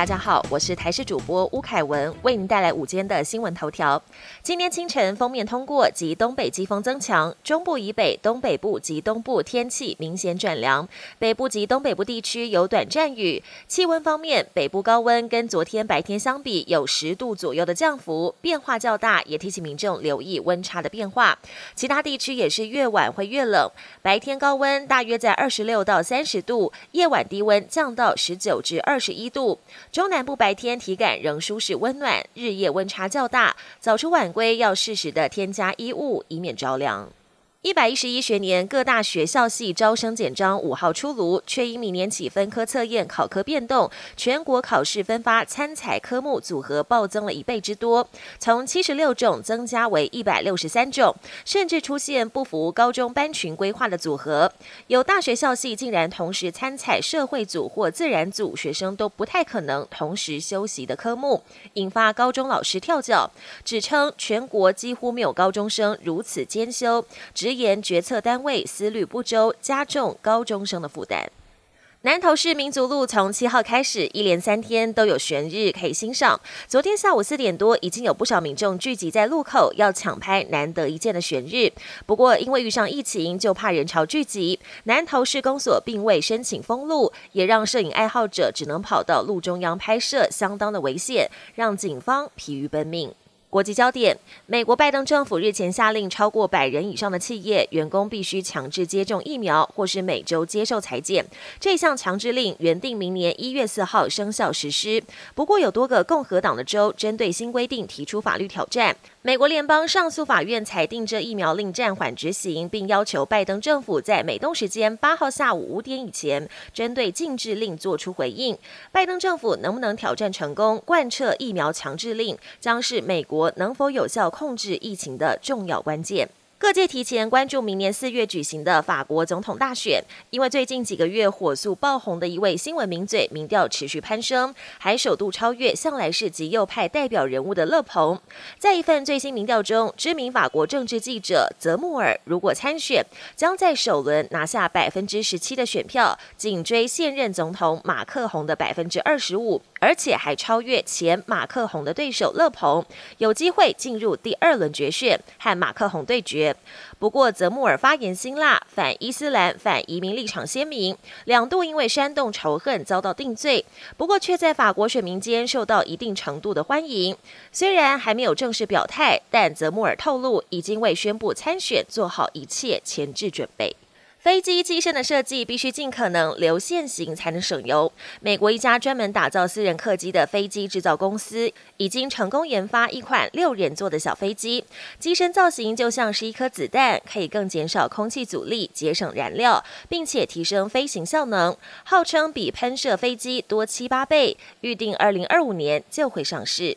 大家好，我是台视主播吴凯文，为您带来午间的新闻头条。今天清晨，封面通过及东北季风增强，中部以北、东北部及东部天气明显转凉，北部及东北部地区有短暂雨。气温方面，北部高温跟昨天白天相比有十度左右的降幅，变化较大，也提醒民众留意温差的变化。其他地区也是越晚会越冷，白天高温大约在二十六到三十度，夜晚低温降到十九至二十一度。中南部白天体感仍舒适温暖，日夜温差较大，早出晚归要适时的添加衣物，以免着凉。一百一十一学年各大学校系招生简章五号出炉，却因明年起分科测验考科变动，全国考试分发参采科目组合暴增了一倍之多，从七十六种增加为一百六十三种，甚至出现不符高中班群规划的组合。有大学校系竟然同时参采社会组或自然组，学生都不太可能同时修习的科目，引发高中老师跳脚，指称全国几乎没有高中生如此兼修，只。直言决策单位思虑不周，加重高中生的负担。南投市民族路从七号开始，一连三天都有悬日可以欣赏。昨天下午四点多，已经有不少民众聚集在路口，要抢拍难得一见的悬日。不过因为遇上疫情，就怕人潮聚集，南投市公所并未申请封路，也让摄影爱好者只能跑到路中央拍摄，相当的危险，让警方疲于奔命。国际焦点：美国拜登政府日前下令，超过百人以上的企业员工必须强制接种疫苗，或是每周接受裁剪。这项强制令原定明年一月四号生效实施，不过有多个共和党的州针对新规定提出法律挑战。美国联邦上诉法院裁定这疫苗令暂缓执行，并要求拜登政府在美东时间八号下午五点以前，针对禁制令做出回应。拜登政府能不能挑战成功，贯彻疫苗强制令，将是美国能否有效控制疫情的重要关键。各界提前关注明年四月举行的法国总统大选，因为最近几个月火速爆红的一位新闻名嘴，民调持续攀升，还首度超越向来是极右派代表人物的勒鹏。在一份最新民调中，知名法国政治记者泽穆尔如果参选，将在首轮拿下百分之十七的选票，紧追现任总统马克宏的百分之二十五，而且还超越前马克宏的对手勒鹏，有机会进入第二轮决选和马克宏对决。不过，泽穆尔发言辛辣，反伊斯兰、反移民立场鲜明，两度因为煽动仇恨遭到定罪。不过，却在法国选民间受到一定程度的欢迎。虽然还没有正式表态，但泽穆尔透露，已经为宣布参选做好一切前置准备。飞机机身的设计必须尽可能流线型才能省油。美国一家专门打造私人客机的飞机制造公司已经成功研发一款六人座的小飞机，机身造型就像是一颗子弹，可以更减少空气阻力，节省燃料，并且提升飞行效能，号称比喷射飞机多七八倍。预定二零二五年就会上市。